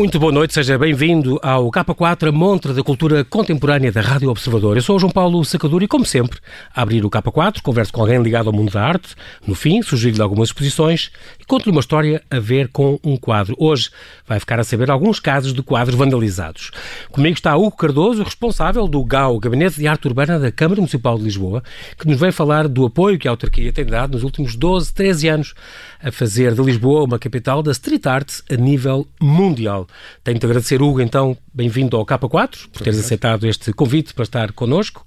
Muito boa noite, seja bem-vindo ao K4, a montra da cultura contemporânea da Rádio Observador. Eu sou o João Paulo Sacadura e, como sempre, a abrir o K4, converso com alguém ligado ao mundo da arte. No fim, sugiro-lhe algumas exposições e conto-lhe uma história a ver com um quadro. Hoje vai ficar a saber alguns casos de quadros vandalizados. Comigo está Hugo Cardoso, responsável do GAU, Gabinete de Arte Urbana da Câmara Municipal de Lisboa, que nos vem falar do apoio que a autarquia tem dado nos últimos 12, 13 anos a fazer de Lisboa uma capital da street art a nível mundial. Tenho de agradecer, Hugo, então, bem-vindo ao K4, por teres aceitado este convite para estar connosco.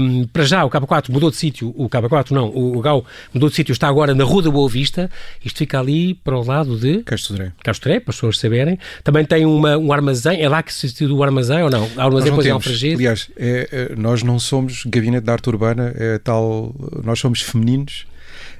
Um, para já, o K4 mudou de sítio, o K4 não, o GAU mudou de sítio, está agora na Rua da Boa Vista, isto fica ali para o lado de... Castoré. Castoré, para as pessoas saberem. Também tem uma, um armazém, é lá que se instituiu o armazém ou não? O armazém depois é Alfragide? Aliás, é, nós não somos gabinete de arte urbana, é tal, nós somos femininos,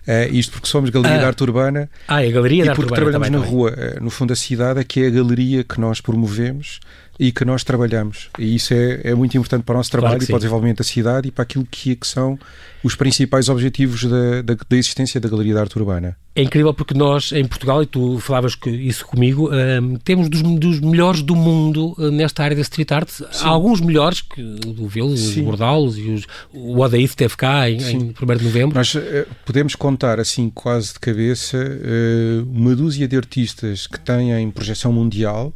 Uh, isto porque somos Galeria ah. de Arte Urbana. Ah, é a Galeria de Arte Urbana. porque trabalhamos na rua, uh, no fundo da cidade, é que é a galeria que nós promovemos e que nós trabalhamos. E isso é, é muito importante para o nosso trabalho claro e para o desenvolvimento da cidade e para aquilo que, que são os principais objetivos da, da, da, existência da Galeria de Arte Urbana. É incrível porque nós, em Portugal, e tu falavas que isso comigo, um, temos dos, dos, melhores do mundo uh, nesta área da street art. Sim. Há alguns melhores, que o Velo, os Bordalos e os, o Odaíth esteve cá em, em 1 de novembro. Nós uh, podemos contar, assim, quase de cabeça, uh, uma dúzia de artistas que têm projeção mundial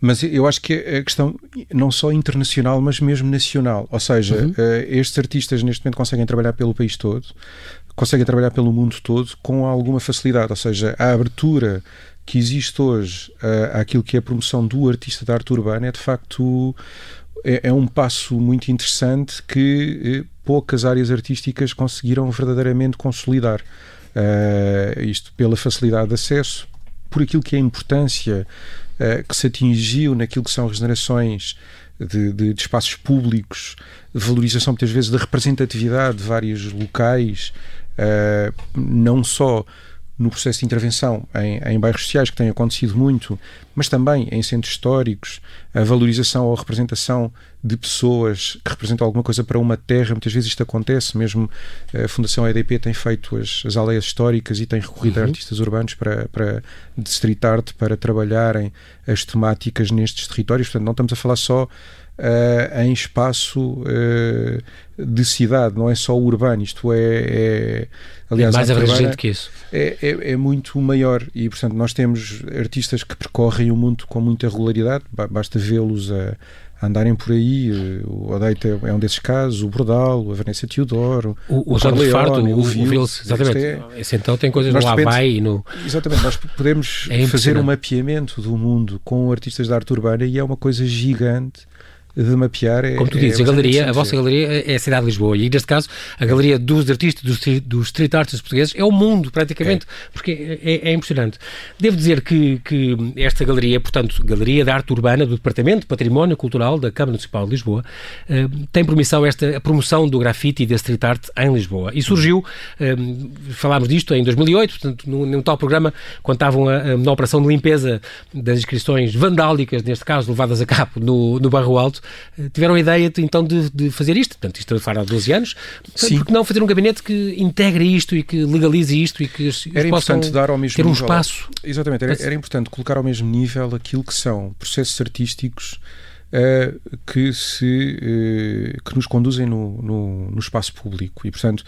mas eu acho que a questão não só internacional, mas mesmo nacional. Ou seja, uhum. uh, estes artistas neste momento conseguem trabalhar pelo país todo, conseguem trabalhar pelo mundo todo com alguma facilidade. Ou seja, a abertura que existe hoje uh, àquilo que é a promoção do artista da arte urbana é de facto é, é um passo muito interessante que uh, poucas áreas artísticas conseguiram verdadeiramente consolidar. isto pela facilidade de acesso, por aquilo que é a importância uh, que se atingiu naquilo que são regenerações de, de, de, espaços públicos, valorização muitas vezes da representatividade de vários locais, uh, não só no processo de intervenção em, em, bairros sociais, que tem acontecido muito, mas também em centros históricos, a valorização ou a representação de pessoas que representam alguma coisa para uma terra. Muitas vezes isto acontece, mesmo a Fundação EDP tem feito as, as aldeias históricas e tem recorrido uhum. a artistas urbanos para, para, de street art para trabalharem as temáticas nestes territórios. Portanto, não estamos a falar só uh, em espaço uh, de cidade, não é só urbano, isto é, é aliás, é mais abrangente que isso. É, é, é, muito maior e, portanto, nós temos artistas que percorrem o mundo com muita regularidade, basta vê-los a, a, andarem por aí. O Odeita é um desses casos, o Bordal, a Vanessa Teodoro, o, o, o Farto, o, o Vils, exatamente. É, Esse então tem coisas no Havaí e no. Exatamente, nós podemos é fazer um mapeamento do mundo com artistas da arte urbana e é uma coisa gigante de mapear. É, Como tu dizes, é a galeria, a vossa galeria é a cidade de Lisboa e neste caso a galeria dos artistas, dos, dos street artists portugueses é o mundo praticamente, é. porque é, é, impressionante. Devo dizer que, que esta galeria, portanto, Galeria de Arte Urbana do Departamento de Património Cultural da Câmara Municipal de Lisboa, eh, tem por missão esta a promoção do grafite e da street art em Lisboa. E surgiu, eh, falámos disto em 2008, portanto, num, num tal programa, quando estavam a, na operação de limpeza das inscrições vandálicas, neste caso levadas a cabo no, no Barro Alto, tiveram a ideia então de, de fazer isto. Portanto, isto foi há 12 anos. Sim. Porque não fazer um gabinete que integre isto e que legalize isto e que era importante dar ao mesmo ter um nível, espaço. Exatamente, era, era, importante colocar ao mesmo nível aquilo que são processos artísticos uh, que, se, uh, que nos conduzem no, no, no espaço público e, portanto,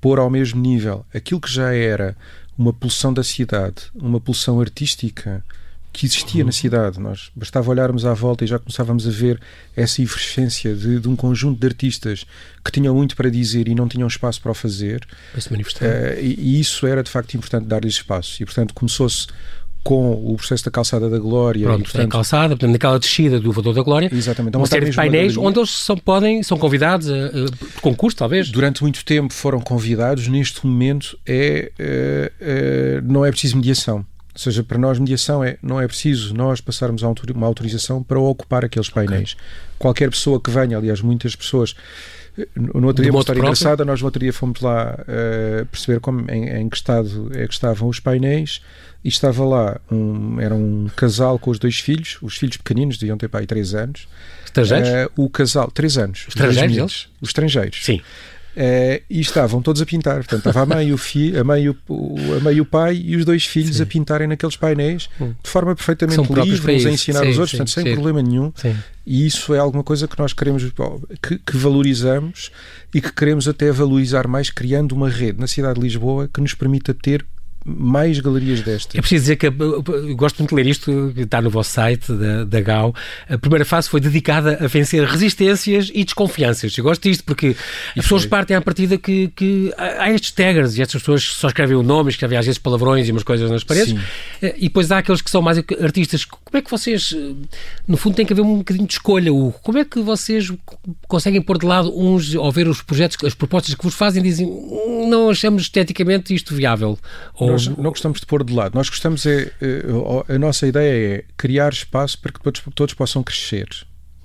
pôr ao mesmo nível aquilo que já era uma pulsão da cidade, uma pulsão artística que existia uhum. na cidade. Nós bastava olharmos à volta e já começávamos a ver essa efervescência de, de, um conjunto de artistas que tinham muito para dizer e não tinham espaço para o fazer. Para se manifestar. Uh, e, e, isso era de facto importante dar-lhes espaço. E portanto começou-se com o processo da calçada da Glória. Pronto, e, portanto, calçada, portanto, naquela descida do Vador da Glória. Exatamente. Uma série de painéis onde eles são, podem, são convidados a, a, por concurso, talvez. Durante muito tempo foram convidados. Neste momento é, é, é não é preciso mediação. Ou seja, para nós mediação é, não é preciso nós passarmos uma autorização para ocupar aqueles painéis. Okay. Qualquer pessoa que venha, aliás, muitas pessoas. No outro dia, uma história engraçada, nós no outro dia fomos lá uh, perceber como, em, em, que estado é que estavam os painéis e estava lá, um, era um casal com os dois filhos, os filhos pequeninos, deviam ter pai três anos. Estrangeiros? Uh, o casal, três anos. Estrangeiros? Os estrangeiros. Sim. Uh, e estavam todos a pintar. Portanto, estava a mãe, o filho, a mãe, o, a mãe e o pai e os dois filhos sim. a pintarem naqueles painéis de forma perfeitamente livre, uns a ensinar sim, os outros, sim, portanto, sem problema nenhum. E isso é alguma coisa que nós queremos, que, que, valorizamos e que queremos até valorizar mais, criando uma rede na cidade de Lisboa que nos permita ter mais galerias destas. É preciso dizer que eu gosto muito de ler isto, que está no vosso site da, da GAU. A primeira fase foi dedicada a vencer resistências e desconfianças. Eu gosto disto porque e as pessoas partem à partida que, que há estes taggers e estas pessoas só escrevem o nome, escrevem às vezes palavrões e umas coisas nas paredes. Sim. Eh, e depois há aqueles que são mais artistas. Como é que vocês, eh, no fundo, tem que haver um bocadinho de escolha, Hugo? Como é que vocês conseguem pôr de lado uns, ou ver os projetos, as propostas que vos fazem, dizem hum, não achamos esteticamente isto viável? Ou nós não gostamos de pôr de lado. Nós gostamos é. Eh, a nossa ideia é criar espaço para que todos, todos possam crescer.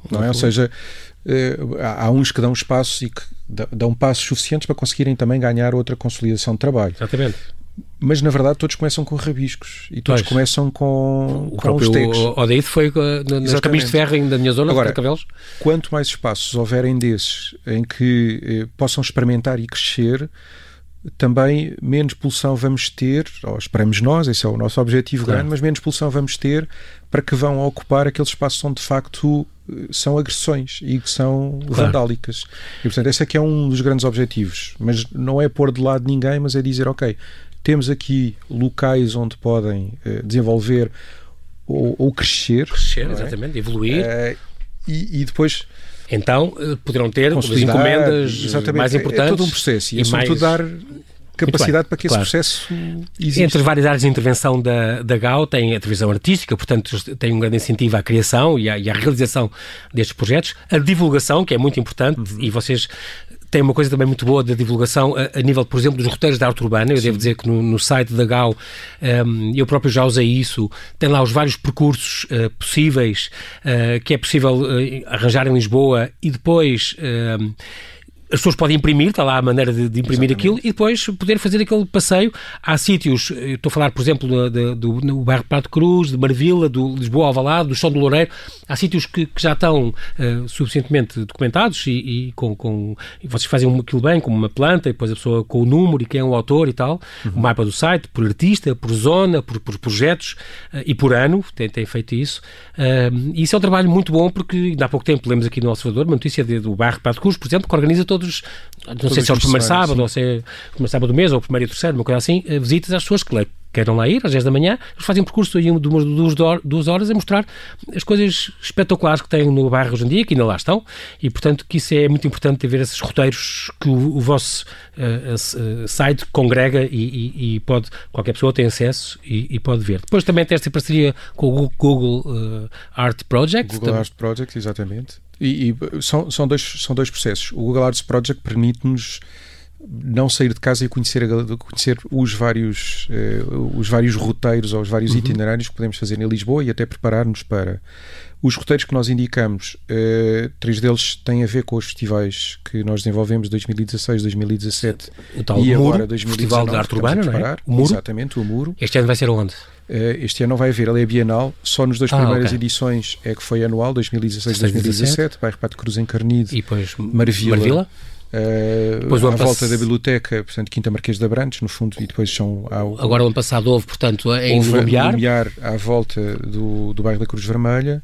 Não é? Ou seja, eh, há uns que dão espaços e que dão passos suficientes para conseguirem também ganhar outra consolidação de trabalho. Exatamente. Mas na verdade todos começam com rabiscos e todos pois. começam com, o com os tecs. O Odeito foi uh, nos caminhos de ferro da minha zona, Agora, quanto mais espaços houverem desses em que eh, possam experimentar e crescer, também menos poluição vamos ter, ou esperamos nós, esse é o nosso objetivo claro. grande, mas menos poluição vamos ter para que vão ocupar aqueles espaços onde de facto eh, são agressões e que são claro. vandálicas. E portanto, esse é que é um dos grandes objetivos. Mas não é pôr de lado ninguém, mas é dizer, ok, temos aqui locais onde podem uh, desenvolver ou, ou, crescer. Crescer, é? exatamente, evoluir. Uh, e, e depois então eh, poderão ter as encomendas exatamente. mais importantes. É, todo um processo e, e é sobretudo mais... dar capacidade para que claro. esse processo exista. Entre várias áreas de intervenção da, da GAU tem a televisão artística, portanto tem um grande incentivo à criação e à, e à realização destes projetos, a divulgação, que é muito importante, uhum. e vocês tem uma coisa também muito boa da divulgação a, a, nível, por exemplo, dos roteiros de arte urbana. Eu Sim. devo dizer que no, no site da GAU um, eu próprio já usei isso. Tem lá os vários percursos uh, possíveis uh, que é possível uh, arranjar em Lisboa e depois hum, as pessoas podem imprimir, está lá a maneira de, de imprimir Exatamente. aquilo e depois poder fazer aquele passeio. Há sítios, estou a falar, por exemplo, do, do, do bairro Prato Cruz, de Marvila, do Lisboa Alvalade, do Chão do Loureiro. Há sítios que, que já estão uh, suficientemente documentados e, e com, com e vocês fazem aquilo bem, como uma planta, e depois a pessoa com o número e quem é o autor e tal, uhum. o mapa do site, por artista, por zona, por, por projetos uh, e por ano, tem, tem feito isso. Uh, e isso é um trabalho muito bom porque ainda há pouco tempo lemos aqui no Observador uma notícia de, do bairro Prato Cruz, por exemplo, que organiza todo todos, não todos sei se é o primeiro sábado, sim. ou se é o primeiro sábado do mês, ou o primeiro e terceiro, uma coisa assim, eh, visitas às que queiram lá ir, às 10 da manhã, eles fazem um percurso aí de duas, duas horas a mostrar as coisas espetaculares que têm no bairro hoje em dia, que ainda lá estão, e portanto que isso é muito importante ver esses roteiros que o, o vosso uh, uh, site congrega e, e, e, pode, qualquer pessoa tem acesso e, e, pode ver. Depois também tem esta parceria com o Google uh, Art Project. Google Art Project, exatamente. E, são, são, dois, são dois processos. O Google Arts Project permite-nos não sair de casa e conhecer, conhecer os, vários, uh, os vários roteiros ou os vários uhum. itinerários que podemos fazer em Lisboa e até preparar-nos para. Os roteiros que nós indicamos, uh, três deles têm a ver com os festivais que nós desenvolvemos 2016, 2017 o tal e Muro, agora 2019. Festival de Arte Urbana, não é? O Muro? Exatamente, o Muro. Este ano vai ser onde? Uh, este ano não vai haver, ele é bienal, só nos dois ah, primeiras okay. edições é que foi anual, 2016 2017, Bairro Pato Cruz em Carnide, e depois Marvila, Marvila? Uh, depois, à volta pass... da biblioteca, portanto, Quinta Marquês de Abrantes, no fundo, e depois são... Ao, Agora, o ano passado houve, portanto, em houve Lumiar. Lumiar à volta do, do bairro da Cruz Vermelha.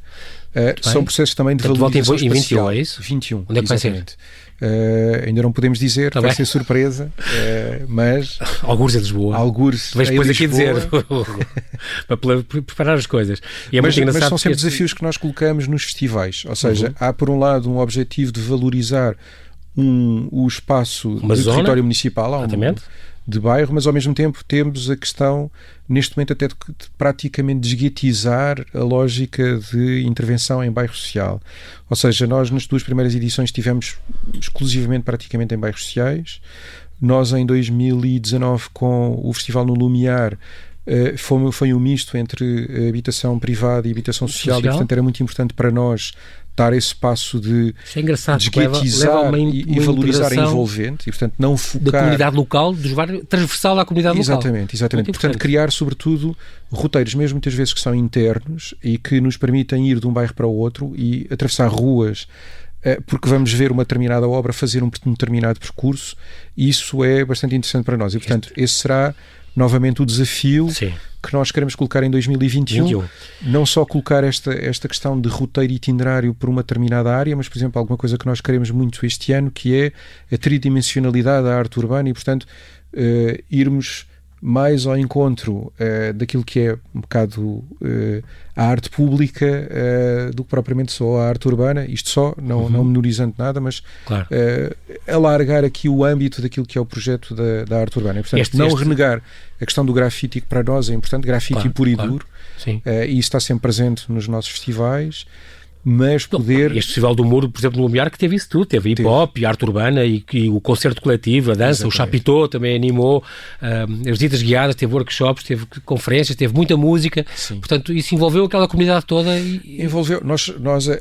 Uh, são processos também de portanto, valorização em, espacial. 21, é isso? 21, Onde é que exatamente. vai ser? Uh, ainda não podemos dizer, tá vai bem. ser surpresa, uh, mas. Algures é Lisboa. Algures. Vais depois aqui dizer, para preparar as coisas. É mas, mas, são sempre este... desafios que nós colocamos nos festivais. Ou seja, uhum. há por um lado um objetivo de valorizar um, o espaço Uma do zona, território municipal, um, de bairro, mas ao mesmo tempo temos a questão, neste momento, até de, praticamente desguetizar a lógica de intervenção em bairro social. Ou seja, nós nas duas primeiras edições tivemos exclusivamente praticamente em bairros sociais. Nós em 2019 com o Festival no Lumiar Uh, foi, foi um misto entre habitação privada e habitação social, social, e portanto era muito importante para nós dar esse passo de é engraçado, desguetizar leva, e, e valorizar a envolvente e, portanto, não focar... Da comunidade local, dos vários, transversal à comunidade exatamente, local. Exatamente, exatamente. Portanto, criar, sobretudo, roteiros, mesmo muitas vezes que são internos e que nos permitem ir de um bairro para o outro e atravessar ruas porque vamos ver uma determinada obra fazer um, um determinado percurso, e isso é bastante interessante para nós. E, portanto, esse será novamente o desafio Sim. que nós queremos colocar em 2021. 21. Não só colocar esta, esta questão de roteiro itinerário por uma determinada área, mas, por exemplo, alguma coisa que nós queremos muito este ano, que é a tridimensionalidade da arte urbana e, portanto, uh, irmos mais ao encontro uh, daquilo que é um bocado uh, a arte pública uh, do que propriamente só a arte urbana, isto só, não, uhum. não menorizando nada, mas claro. alargar aqui o âmbito daquilo que é o projeto da, da arte urbana. E, portanto, este, não este... renegar a questão do grafite, que para nós é importante, grafite claro, puro e claro. duro, e isso está sempre presente nos nossos festivais mas poder. Este Festival do Muro, por exemplo, no Lumiar, que teve isso tudo: teve hip hop, arte urbana e, e, o concerto coletivo, a dança, Exatamente. o Chapitô também animou, uh, as visitas guiadas, teve workshops, teve conferências, teve muita música. Sim. Portanto, isso envolveu aquela comunidade toda. E... Envolveu. Nós, nós uh,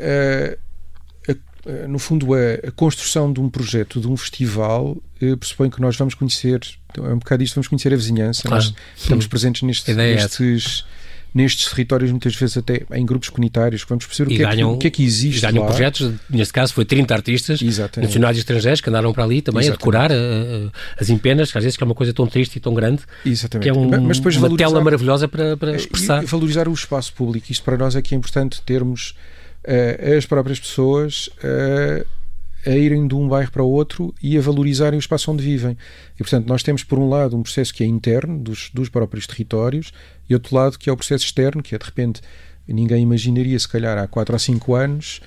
uh, no fundo, a, a, construção de um projeto, de um festival, pressupõe que nós vamos conhecer, é um bocado isto, vamos conhecer a vizinhança. Claro. Nós estamos presentes nestes. É nestes nestes territórios, muitas vezes até em grupos comunitários, que vamos perceber o que, ganham, é que, o que, é que existe. Ganham lá. projetos, neste caso foi 30 artistas Exatamente. nacionais e estrangeiros que andaram para ali também Exatamente. a decorar uh, as empenas, que às vezes que é uma coisa tão triste e tão grande, Exatamente. que é um, Mas depois uma tela maravilhosa para, para expressar. E valorizar o espaço público, isto para nós é que é importante termos uh, as próprias pessoas uh, a irem de um bairro para o outro e a valorizarem o espaço onde vivem. E, portanto, nós temos, por um lado, um processo que é interno, dos, dos próprios territórios, e outro lado, que é o processo externo, que é, de repente, ninguém imaginaria, se calhar, há 4 ou 5 anos,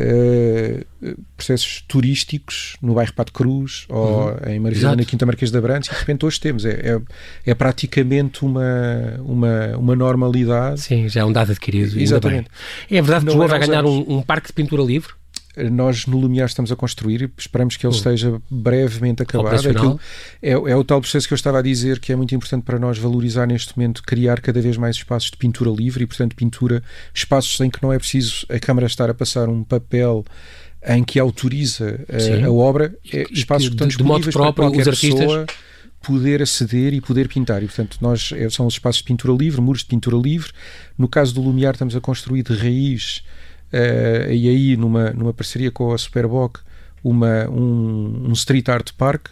uh, processos turísticos no bairro Pato Cruz ou uhum. em Marvila, na Quinta Marquês de Abrantes, e de repente hoje temos. É, é, é, praticamente uma, uma, uma normalidade. Sim, já é um dado adquirido. Exatamente. É verdade que Lisboa vai ganhar um, um parque de pintura livre? Nós no Lumiar estamos a construir, esperamos que ele hum. esteja brevemente acabado. É, é, o tal processo que eu estava a dizer que é muito importante para nós valorizar neste momento, criar cada vez mais espaços de pintura livre e, portanto, pintura, espaços em que não é preciso a Câmara estar a passar um papel em que autoriza a, a obra, é, espaços que, que estão de, disponíveis de modo próprio, para os artistas... pessoa poder aceder e poder pintar. E, portanto, nós é, são os espaços de pintura livre, muros de pintura livre. No caso do Lumiar, estamos a construir de raiz uh, e aí numa, numa parceria com a Superboc uma, um, um street art park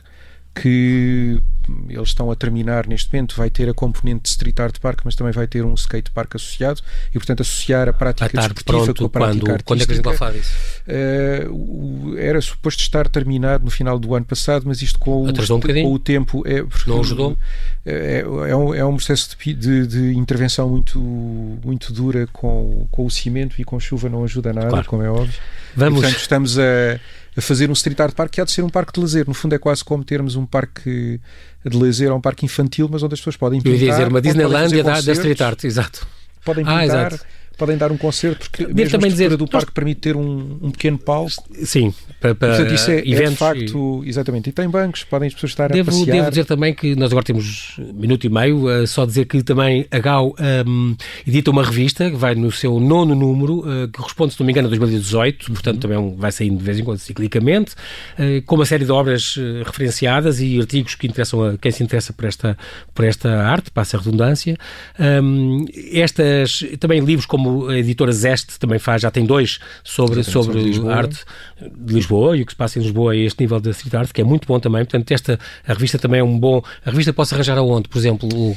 que eles estão a terminar neste momento, vai ter a componente de Street Art Park, mas também vai ter um skate park associado e, portanto, associar a prática desportiva com a prática quando, artística. Quando é que a gente? Uh, era suposto estar terminado no final do ano passado, mas isto com, o, um com o tempo... É, Não ajudou? É, é, um, é um processo de, de, de, intervenção muito, muito dura com, com o cimento e com chuva não ajuda nada, claro. como é óbvio. Vamos. E, portanto, estamos a a fazer um street art park que há de ser um parque de lazer. No fundo, é quase como termos um parque de lazer ou um parque infantil, mas onde as pessoas podem pintar. Eu ia dizer uma Disneylandia da, da street art, exato. Podem ah, pintar. Ah, podem dar um concerto, porque Devo mesmo também a dizer do parque permite ter um, um pequeno palco. Sim, para, para Portanto, isso é, eventos. É de facto, e... exatamente. E tem bancos, podem as pessoas estar devo, a passear. Devo dizer também que nós agora temos minuto e meio, uh, só dizer que também a GAU um, edita uma revista que vai no seu nono número, uh, que corresponde, se não me engano, a 2018, uhum. portanto também vai saindo de vez em quando ciclicamente, uh, com uma série de obras referenciadas e artigos que interessam a quem se interessa por esta, por esta arte, passa a redundância. Um, estas, também livros como a editora Zeste também faz, já tem dois sobre, sobre, sobre arte de Lisboa e o que se passa em Lisboa a este nível da street art, que é muito bom também. Portanto, esta, a revista também é um bom. A revista posso arranjar aonde, por exemplo? O,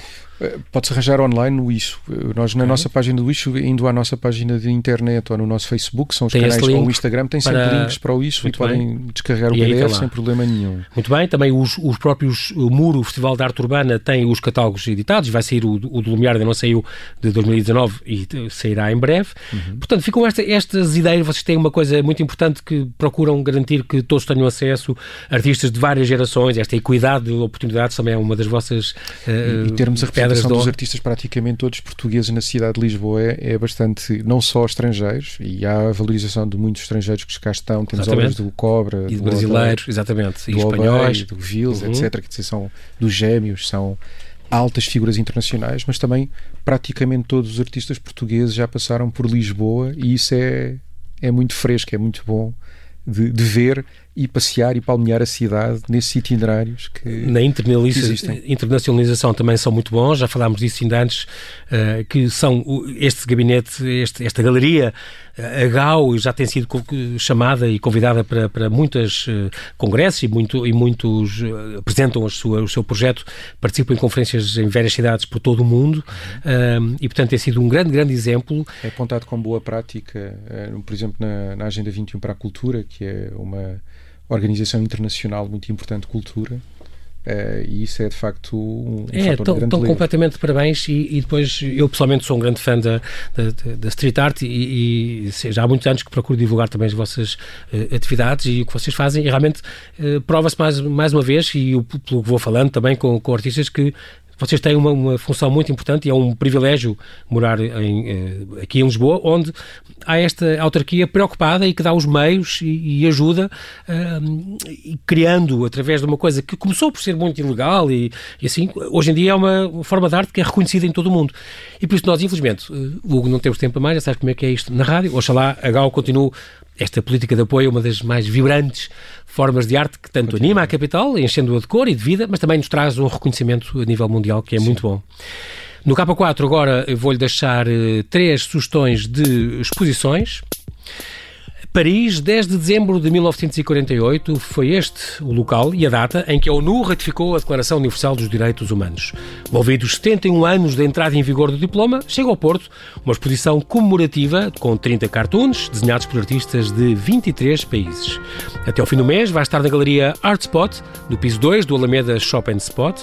Pode-se arranjar online no Isso. Nós, na okay. nossa página do Isso, indo à nossa página de internet ou no nosso Facebook, são os tem canais ou o Instagram, tem sempre para... links para o Isso Muito e bem. podem descarregar o PDF sem problema nenhum. Muito bem, também os, os próprios o Muro, o Festival de Arte Urbana, tem os catálogos editados, vai sair o, o do Lumiar, ainda não saiu de 2019 e sairá em breve. Uhum. Portanto, ficam esta, estas ideias, vocês têm uma coisa muito importante que procuram garantir que todos tenham acesso, artistas de várias gerações, esta equidade de oportunidades também é uma das vossas uh, e, e termos a representação dos artistas praticamente todos portugueses na cidade de Lisboa é, é, bastante, não só estrangeiros, e há a valorização de muitos estrangeiros que cá estão, temos exatamente. obras do Cobra, e de brasileiros, exatamente, e espanhóis, do Vils, uhum. etc, que dizer, são dos gêmeos, são altas figuras internacionais, mas também praticamente todos os artistas portugueses já passaram por Lisboa e isso é, é muito fresco, é muito bom de, de ver e passear e palmear a cidade nesses itinerários que, Na internaliza internacionalização também são muito bons, já falámos disso ainda antes, uh, que são este gabinete, este, esta galeria, a GAU já tem sido chamada e convidada para, para muitos uh, congressos e, muito, e muitos uh, apresentam sua, o seu projeto, participam em conferências em várias cidades por todo o mundo e, portanto, tem sido um grande, grande exemplo. É apontado como boa prática, por exemplo, na, na Agenda 21 para a Cultura, que é uma organização internacional muito importante de cultura. Uh, e isso é de facto um, é, fator tão, de grande completamente de parabéns e, e, depois eu pessoalmente sou um grande fã da, da, da street art e, e, já há muitos anos que procuro divulgar também as vossas uh, atividades e o que vocês fazem e realmente uh, prova-se mais, mais uma vez e eu, pelo que vou falando também com, com artistas que vocês têm uma, uma, função muito importante e é um privilégio morar em, eh, aqui em Lisboa, onde há esta autarquia preocupada e que dá os meios e, e ajuda, uh, e criando através de uma coisa que começou por ser muito ilegal e, e, assim, hoje em dia é uma forma de arte que é reconhecida em todo o mundo. E por isso nós, infelizmente, uh, Hugo, não temos tempo a mais, já sabes como é que é isto na rádio, oxalá a GAU continue esta política de apoio é uma das mais vibrantes formas de arte que tanto anima a capital, enchendo-a de cor e de vida, mas também nos traz um reconhecimento a nível mundial que é Sim. muito bom. No K4 agora vou-lhe deixar eh, três sugestões de exposições Paris, 10 de dezembro de 1948, foi este o local e a data em que a ONU ratificou a Declaração Universal dos Direitos Humanos. Envolvidos 71 anos da entrada em vigor do diploma, chega ao Porto uma exposição comemorativa com 30 cartoons desenhados por artistas de 23 países. Até ao fim do mês vai estar na galeria Art Spot, no piso 2 do Alameda Shop and Spot,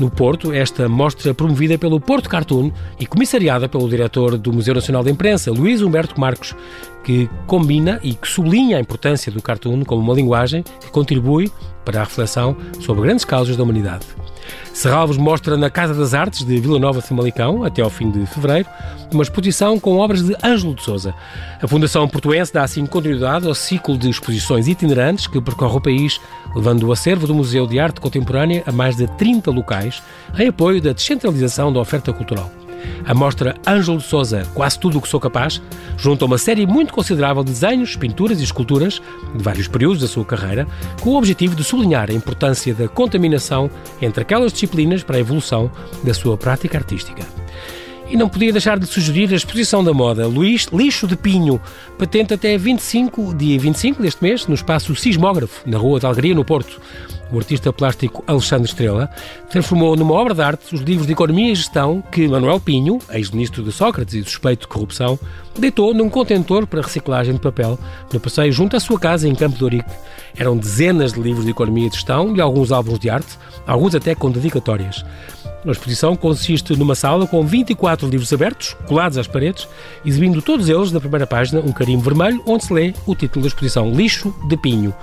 no Porto, esta mostra promovida pelo Porto Cartoon e comissariada pelo diretor do Museu Nacional da Imprensa, Luís Humberto Marcos, que combina e que sublinha a importância do cartoon como uma linguagem que contribui para a reflexão sobre grandes causas da humanidade. Serralvos mostra na Casa das Artes de Vila Nova de Famalicão, até ao fim de fevereiro, uma exposição com obras de Ângelo de Souza. A Fundação Portuense dá assim continuidade ao ciclo de exposições itinerantes que percorre o país, levando o acervo do Museu de Arte Contemporânea a mais de 30 locais, em apoio da descentralização da oferta cultural. A mostra Ângelo de Souza, Quase Tudo o que Sou Capaz, junta uma série muito considerável de desenhos, pinturas e esculturas de vários períodos da sua carreira, com o objetivo de sublinhar a importância da contaminação entre aquelas disciplinas para a evolução da sua prática artística. E não podia deixar de sugerir a exposição da moda Luís Lixo de Pinho, patente até 25, dia 25 deste mês, no espaço Sismógrafo, na Rua da Alegria, no Porto o artista plástico Alexandre Estrela, transformou numa obra de arte os livros de economia e gestão que Manuel Pinho, ex-ministro de Sócrates e suspeito de corrupção, deitou num contentor para reciclagem de papel no passeio junto à sua casa em Campo de Ourique. Eram dezenas de livros de economia e gestão e alguns álbuns de arte, alguns até com dedicatórias. A exposição consiste numa sala com 24 livros abertos, colados às paredes, exibindo todos eles na primeira página um carimbo vermelho onde se lê o título da exposição Lixo de Pinho.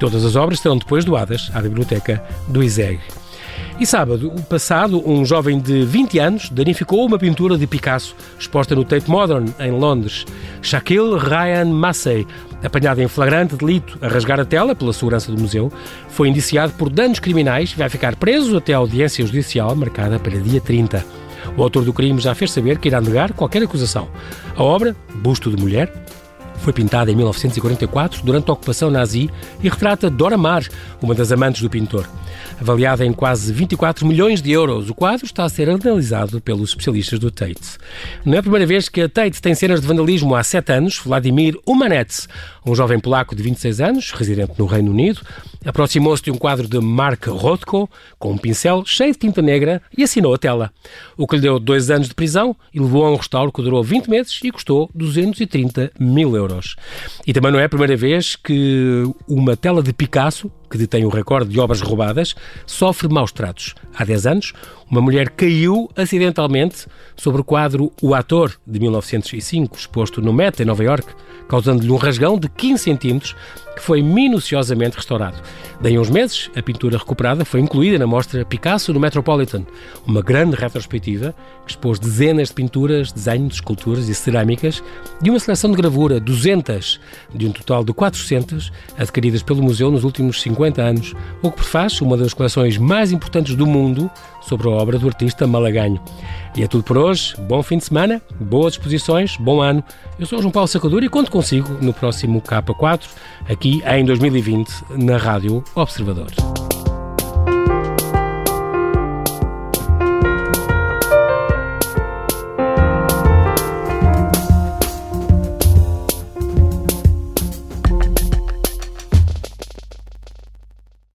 Todas as obras serão depois doadas à biblioteca do ISEG. E sábado, o passado, um jovem de 20 anos danificou uma pintura de Picasso exposta no Tate Modern, em Londres. Shaquille Ryan Massey, apanhado em flagrante delito a rasgar a tela pela segurança do museu, foi indiciado por danos criminais e vai ficar preso até a audiência judicial marcada para dia 30. O autor do crime já fez saber que irá negar qualquer acusação. A obra, Busto de Mulher, foi pintada em 1944 durante a ocupação nazi e retrata Dora Maar, uma das amantes do pintor. Avaliada em quase 24 milhões de euros, o quadro está a ser analisado pelos especialistas do Tate. Não é a primeira vez que a Tate tem cenas de vandalismo há sete anos. Vladimir Umanets, um jovem polaco de 26 anos, residente no Reino Unido, aproximou-se de um quadro de Mark Rothko com um pincel cheio de tinta negra e assinou a tela. O que lhe deu dois anos de prisão e levou a um restauro que durou 20 meses e custou 230 mil euros. E também não é a primeira vez que uma tela de Picasso que detém o recorde de obras roubadas, sofre maus tratos. Há 10 anos, uma mulher caiu acidentalmente sobre o quadro O Ator, de 1905, exposto no Met, em Nova York, causando-lhe um rasgão de 15 centímetros que foi minuciosamente restaurado. Daí uns meses, a pintura recuperada foi incluída na mostra Picasso no Metropolitan, uma grande retrospectiva que expôs dezenas de pinturas, desenhos, esculturas e cerâmicas de uma seleção de gravura, 200 de um total de 400, adquiridas pelo museu nos últimos 50 50 anos, o que prefaz uma das coleções mais importantes do mundo sobre a obra do artista malaganho. E é tudo por hoje. Bom fim de semana, boas exposições, bom ano. Eu sou João Paulo Sacadura e conto consigo no próximo K4, aqui em 2020, na Rádio Observador.